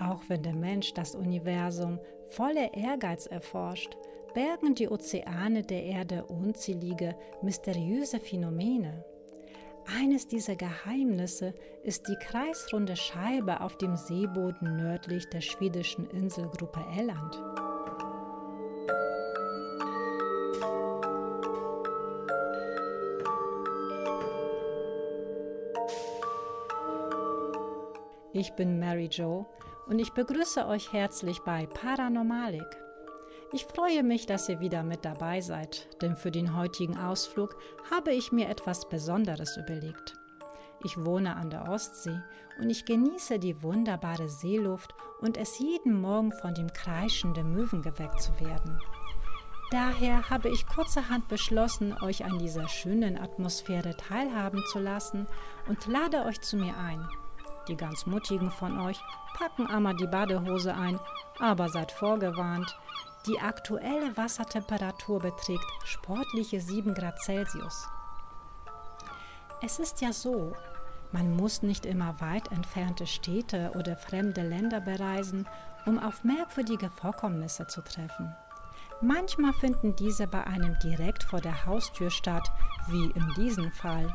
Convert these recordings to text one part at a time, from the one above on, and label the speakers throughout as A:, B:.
A: Auch wenn der Mensch das Universum voller Ehrgeiz erforscht, bergen die Ozeane der Erde unzählige, mysteriöse Phänomene. Eines dieser Geheimnisse ist die kreisrunde Scheibe auf dem Seeboden nördlich der schwedischen Inselgruppe Elland. Ich bin Mary Jo und ich begrüße euch herzlich bei Paranormalik. Ich freue mich, dass ihr wieder mit dabei seid, denn für den heutigen Ausflug habe ich mir etwas Besonderes überlegt. Ich wohne an der Ostsee und ich genieße die wunderbare Seeluft und es jeden Morgen von dem Kreischen der Möwen geweckt zu werden. Daher habe ich kurzerhand beschlossen, euch an dieser schönen Atmosphäre teilhaben zu lassen und lade euch zu mir ein. Die ganz Mutigen von euch packen einmal die Badehose ein, aber seid vorgewarnt, die aktuelle Wassertemperatur beträgt sportliche 7 Grad Celsius. Es ist ja so, man muss nicht immer weit entfernte Städte oder fremde Länder bereisen, um auf merkwürdige Vorkommnisse zu treffen. Manchmal finden diese bei einem direkt vor der Haustür statt, wie in diesem Fall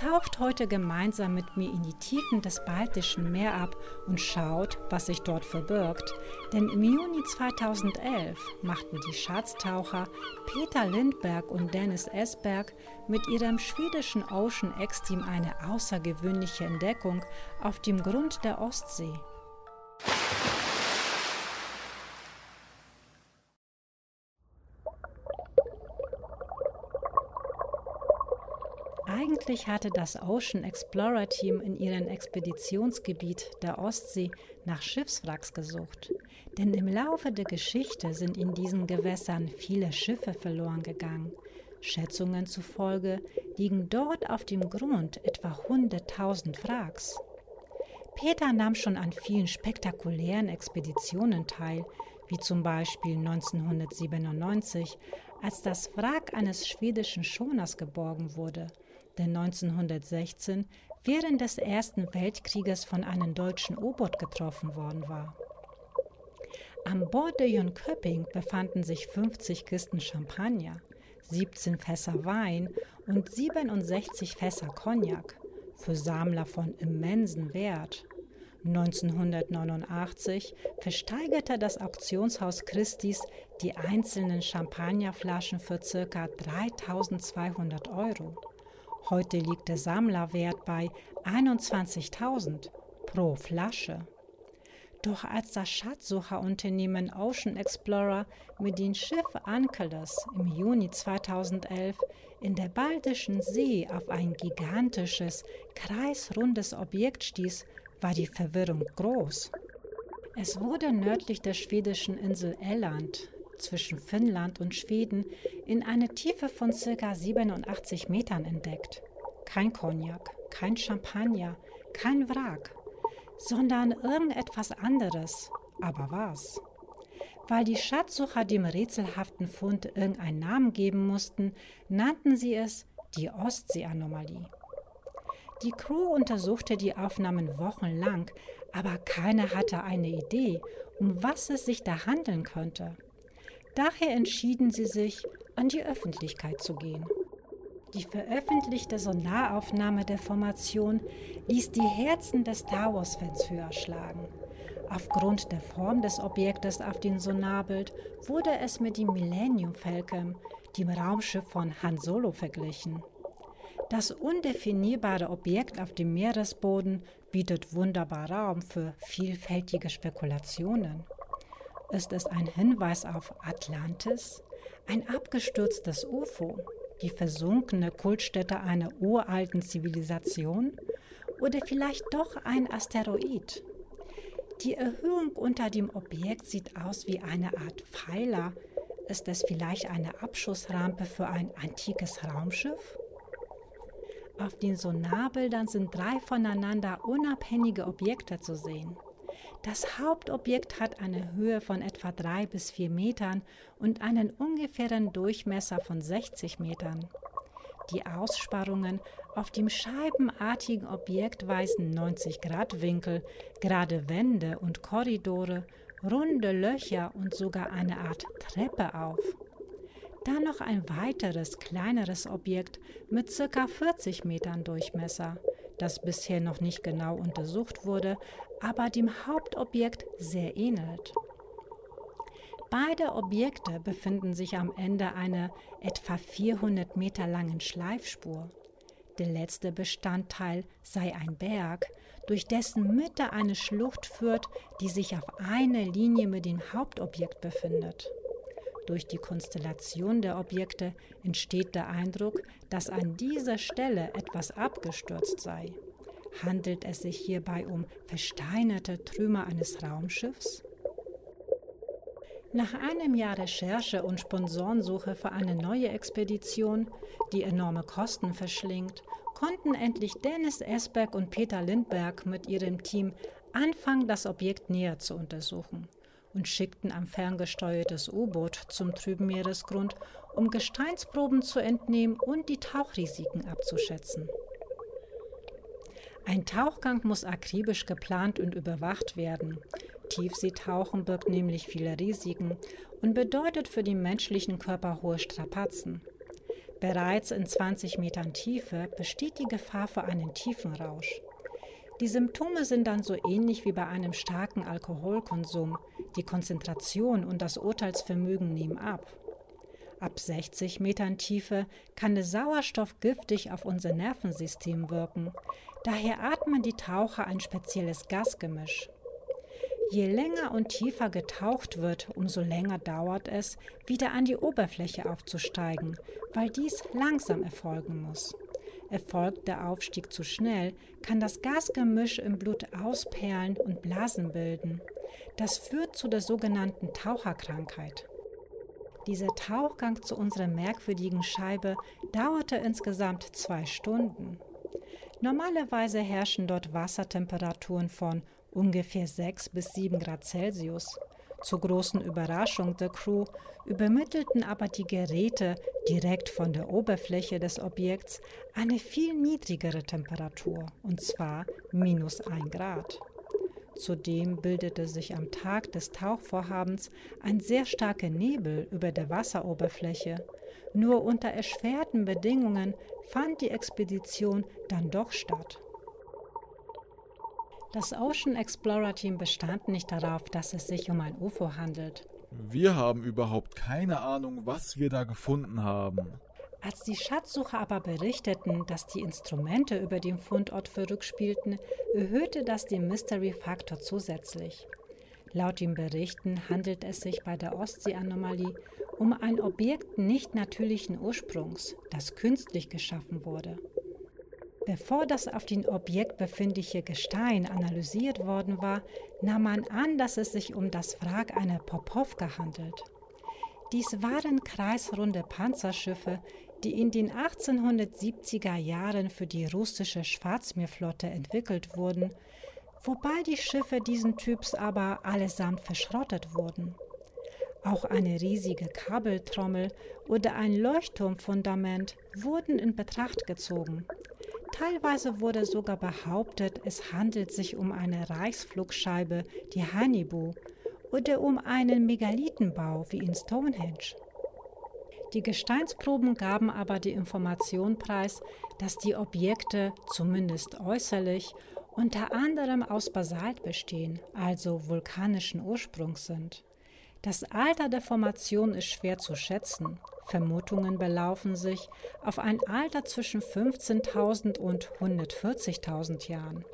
A: taucht heute gemeinsam mit mir in die Tiefen des Baltischen Meer ab und schaut, was sich dort verbirgt. Denn im Juni 2011 machten die Schatztaucher Peter Lindberg und Dennis Esberg mit ihrem schwedischen Ocean X-Team eine außergewöhnliche Entdeckung auf dem Grund der Ostsee. Eigentlich hatte das Ocean Explorer Team in ihrem Expeditionsgebiet der Ostsee nach Schiffswracks gesucht. Denn im Laufe der Geschichte sind in diesen Gewässern viele Schiffe verloren gegangen. Schätzungen zufolge liegen dort auf dem Grund etwa 100.000 Wracks. Peter nahm schon an vielen spektakulären Expeditionen teil, wie zum Beispiel 1997, als das Wrack eines schwedischen Schoners geborgen wurde der 1916 während des Ersten Weltkrieges von einem deutschen U-Boot getroffen worden war. An Bord der Jönköping befanden sich 50 Kisten Champagner, 17 Fässer Wein und 67 Fässer Cognac, für Sammler von immensem Wert. 1989 versteigerte das Auktionshaus Christie's die einzelnen Champagnerflaschen für ca. 3200 Euro. Heute liegt der Sammlerwert bei 21.000 pro Flasche. Doch als das Schatzsucherunternehmen Ocean Explorer mit dem Schiff Ankeles im Juni 2011 in der Baltischen See auf ein gigantisches, kreisrundes Objekt stieß, war die Verwirrung groß. Es wurde nördlich der schwedischen Insel Elland zwischen Finnland und Schweden in einer Tiefe von ca. 87 Metern entdeckt. Kein Cognac, kein Champagner, kein Wrack, sondern irgendetwas anderes. Aber was? Weil die Schatzsucher dem rätselhaften Fund irgendeinen Namen geben mussten, nannten sie es die Ostsee-Anomalie. Die Crew untersuchte die Aufnahmen wochenlang, aber keiner hatte eine Idee, um was es sich da handeln könnte. Daher entschieden sie sich, an die Öffentlichkeit zu gehen. Die veröffentlichte Sonaraufnahme der Formation ließ die Herzen des Star Wars-Fans höher schlagen. Aufgrund der Form des Objektes auf dem Sonarbild wurde es mit dem Millennium Falcon, dem Raumschiff von Han Solo, verglichen. Das undefinierbare Objekt auf dem Meeresboden bietet wunderbar Raum für vielfältige Spekulationen. Ist es ein Hinweis auf Atlantis? Ein abgestürztes UFO? Die versunkene Kultstätte einer uralten Zivilisation? Oder vielleicht doch ein Asteroid? Die Erhöhung unter dem Objekt sieht aus wie eine Art Pfeiler. Ist es vielleicht eine Abschussrampe für ein antikes Raumschiff? Auf den Sonarbildern sind drei voneinander unabhängige Objekte zu sehen. Das Hauptobjekt hat eine Höhe von etwa drei bis vier Metern und einen ungefähren Durchmesser von 60 Metern. Die Aussparungen auf dem scheibenartigen Objekt weisen 90-Grad-Winkel, gerade Wände und Korridore, runde Löcher und sogar eine Art Treppe auf. Dann noch ein weiteres, kleineres Objekt mit ca. 40 Metern Durchmesser, das bisher noch nicht genau untersucht wurde, aber dem Hauptobjekt sehr ähnelt. Beide Objekte befinden sich am Ende einer etwa 400 Meter langen Schleifspur. Der letzte Bestandteil sei ein Berg, durch dessen Mitte eine Schlucht führt, die sich auf einer Linie mit dem Hauptobjekt befindet. Durch die Konstellation der Objekte entsteht der Eindruck, dass an dieser Stelle etwas abgestürzt sei. Handelt es sich hierbei um versteinerte Trümmer eines Raumschiffs? Nach einem Jahr Recherche und Sponsorensuche für eine neue Expedition, die enorme Kosten verschlingt, konnten endlich Dennis Esberg und Peter Lindberg mit ihrem Team anfangen, das Objekt näher zu untersuchen und schickten ein ferngesteuertes U-Boot zum trüben Meeresgrund, um Gesteinsproben zu entnehmen und die Tauchrisiken abzuschätzen. Ein Tauchgang muss akribisch geplant und überwacht werden. Tiefseetauchen birgt nämlich viele Risiken und bedeutet für den menschlichen Körper hohe Strapazen. Bereits in 20 Metern Tiefe besteht die Gefahr für einen Tiefenrausch. Die Symptome sind dann so ähnlich wie bei einem starken Alkoholkonsum. Die Konzentration und das Urteilsvermögen nehmen ab. Ab 60 Metern Tiefe kann der Sauerstoff giftig auf unser Nervensystem wirken. Daher atmen die Taucher ein spezielles Gasgemisch. Je länger und tiefer getaucht wird, umso länger dauert es, wieder an die Oberfläche aufzusteigen, weil dies langsam erfolgen muss. Erfolgt der Aufstieg zu schnell, kann das Gasgemisch im Blut ausperlen und Blasen bilden. Das führt zu der sogenannten Taucherkrankheit. Dieser Tauchgang zu unserer merkwürdigen Scheibe dauerte insgesamt zwei Stunden. Normalerweise herrschen dort Wassertemperaturen von ungefähr 6 bis 7 Grad Celsius. Zur großen Überraschung der Crew übermittelten aber die Geräte direkt von der Oberfläche des Objekts eine viel niedrigere Temperatur, und zwar minus 1 Grad. Zudem bildete sich am Tag des Tauchvorhabens ein sehr starker Nebel über der Wasseroberfläche. Nur unter erschwerten Bedingungen fand die Expedition dann doch statt. Das Ocean Explorer Team bestand nicht darauf, dass es sich um ein UFO handelt.
B: Wir haben überhaupt keine Ahnung, was wir da gefunden haben.
A: Als die Schatzsucher aber berichteten, dass die Instrumente über dem Fundort verrückt spielten, erhöhte das den Mystery-Faktor zusätzlich. Laut den Berichten handelt es sich bei der Ostsee-Anomalie um ein Objekt nicht natürlichen Ursprungs, das künstlich geschaffen wurde. Bevor das auf dem Objekt befindliche Gestein analysiert worden war, nahm man an, dass es sich um das Wrack einer Popowka handelt. Dies waren kreisrunde Panzerschiffe, die in den 1870er Jahren für die russische Schwarzmeerflotte entwickelt wurden, wobei die Schiffe diesen Typs aber allesamt verschrottet wurden. Auch eine riesige Kabeltrommel oder ein Leuchtturmfundament wurden in Betracht gezogen. Teilweise wurde sogar behauptet, es handelt sich um eine Reichsflugscheibe, die Hannibal, oder um einen Megalithenbau wie in Stonehenge. Die Gesteinsproben gaben aber die Information preis, dass die Objekte, zumindest äußerlich, unter anderem aus Basalt bestehen, also vulkanischen Ursprungs sind. Das Alter der Formation ist schwer zu schätzen. Vermutungen belaufen sich auf ein Alter zwischen 15.000 und 140.000 Jahren.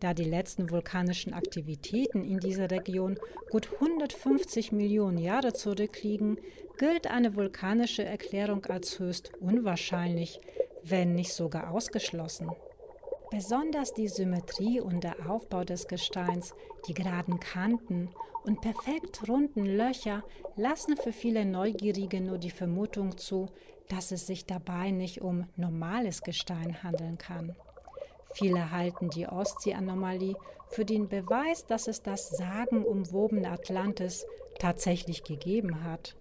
A: Da die letzten vulkanischen Aktivitäten in dieser Region gut 150 Millionen Jahre zurückliegen, gilt eine vulkanische Erklärung als höchst unwahrscheinlich, wenn nicht sogar ausgeschlossen. Besonders die Symmetrie und der Aufbau des Gesteins, die geraden Kanten und perfekt runden Löcher lassen für viele Neugierige nur die Vermutung zu, dass es sich dabei nicht um normales Gestein handeln kann. Viele halten die Ostsee-Anomalie für den Beweis, dass es das sagenumwobene Atlantis tatsächlich gegeben hat.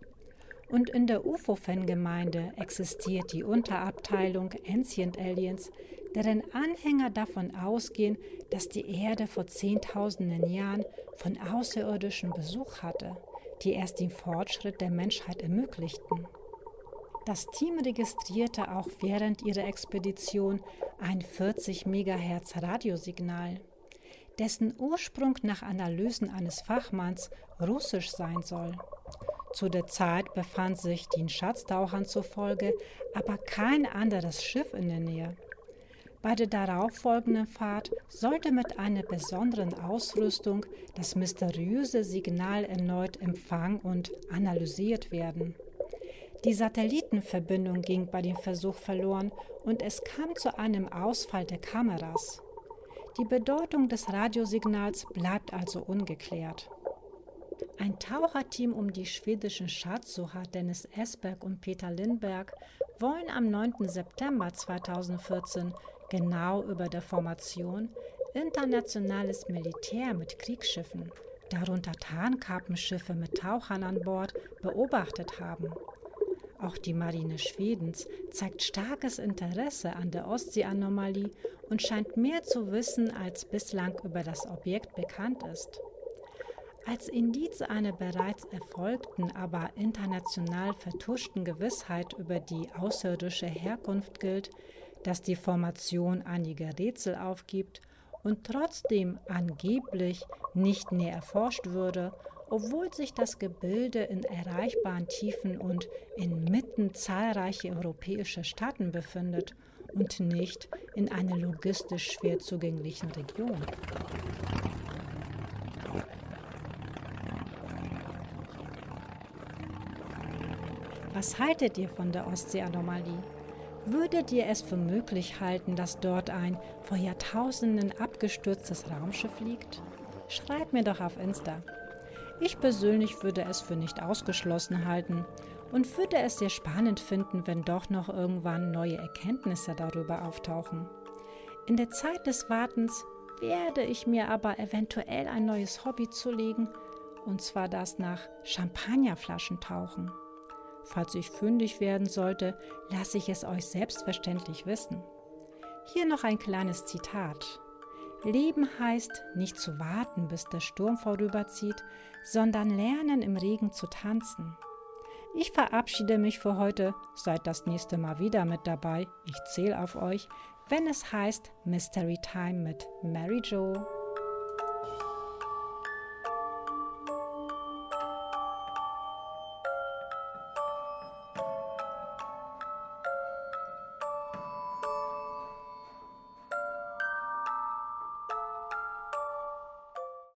A: Und in der UFO-Fangemeinde existiert die Unterabteilung Ancient Aliens, deren Anhänger davon ausgehen, dass die Erde vor Zehntausenden Jahren von außerirdischen Besuch hatte, die erst den Fortschritt der Menschheit ermöglichten. Das Team registrierte auch während ihrer Expedition ein 40 MHz Radiosignal, dessen Ursprung nach Analysen eines Fachmanns russisch sein soll. Zu der Zeit befand sich den Schatztauchern zufolge aber kein anderes Schiff in der Nähe. Bei der darauffolgenden Fahrt sollte mit einer besonderen Ausrüstung das mysteriöse Signal erneut empfangen und analysiert werden. Die Satellitenverbindung ging bei dem Versuch verloren und es kam zu einem Ausfall der Kameras. Die Bedeutung des Radiosignals bleibt also ungeklärt. Ein Taucherteam um die schwedischen Schatzsucher Dennis Esberg und Peter Lindberg wollen am 9. September 2014 genau über der Formation internationales Militär mit Kriegsschiffen, darunter Tarnkappenschiffe mit Tauchern an Bord, beobachtet haben. Auch die Marine Schwedens zeigt starkes Interesse an der Ostseeanomalie und scheint mehr zu wissen, als bislang über das Objekt bekannt ist. Als Indiz einer bereits erfolgten, aber international vertuschten Gewissheit über die außerirdische Herkunft gilt, dass die Formation einige Rätsel aufgibt und trotzdem angeblich nicht näher erforscht würde obwohl sich das Gebilde in erreichbaren Tiefen und inmitten zahlreicher europäischer Staaten befindet und nicht in einer logistisch schwer zugänglichen Region. Was haltet ihr von der Ostseeanomalie? Würdet ihr es für möglich halten, dass dort ein vor Jahrtausenden abgestürztes Raumschiff liegt? Schreibt mir doch auf Insta. Ich persönlich würde es für nicht ausgeschlossen halten und würde es sehr spannend finden, wenn doch noch irgendwann neue Erkenntnisse darüber auftauchen. In der Zeit des Wartens werde ich mir aber eventuell ein neues Hobby zulegen, und zwar das nach Champagnerflaschen tauchen. Falls ich fündig werden sollte, lasse ich es euch selbstverständlich wissen. Hier noch ein kleines Zitat. Leben heißt nicht zu warten, bis der Sturm vorüberzieht, sondern lernen im Regen zu tanzen. Ich verabschiede mich für heute, seid das nächste Mal wieder mit dabei. Ich zähle auf euch, wenn es heißt Mystery Time mit Mary Joe.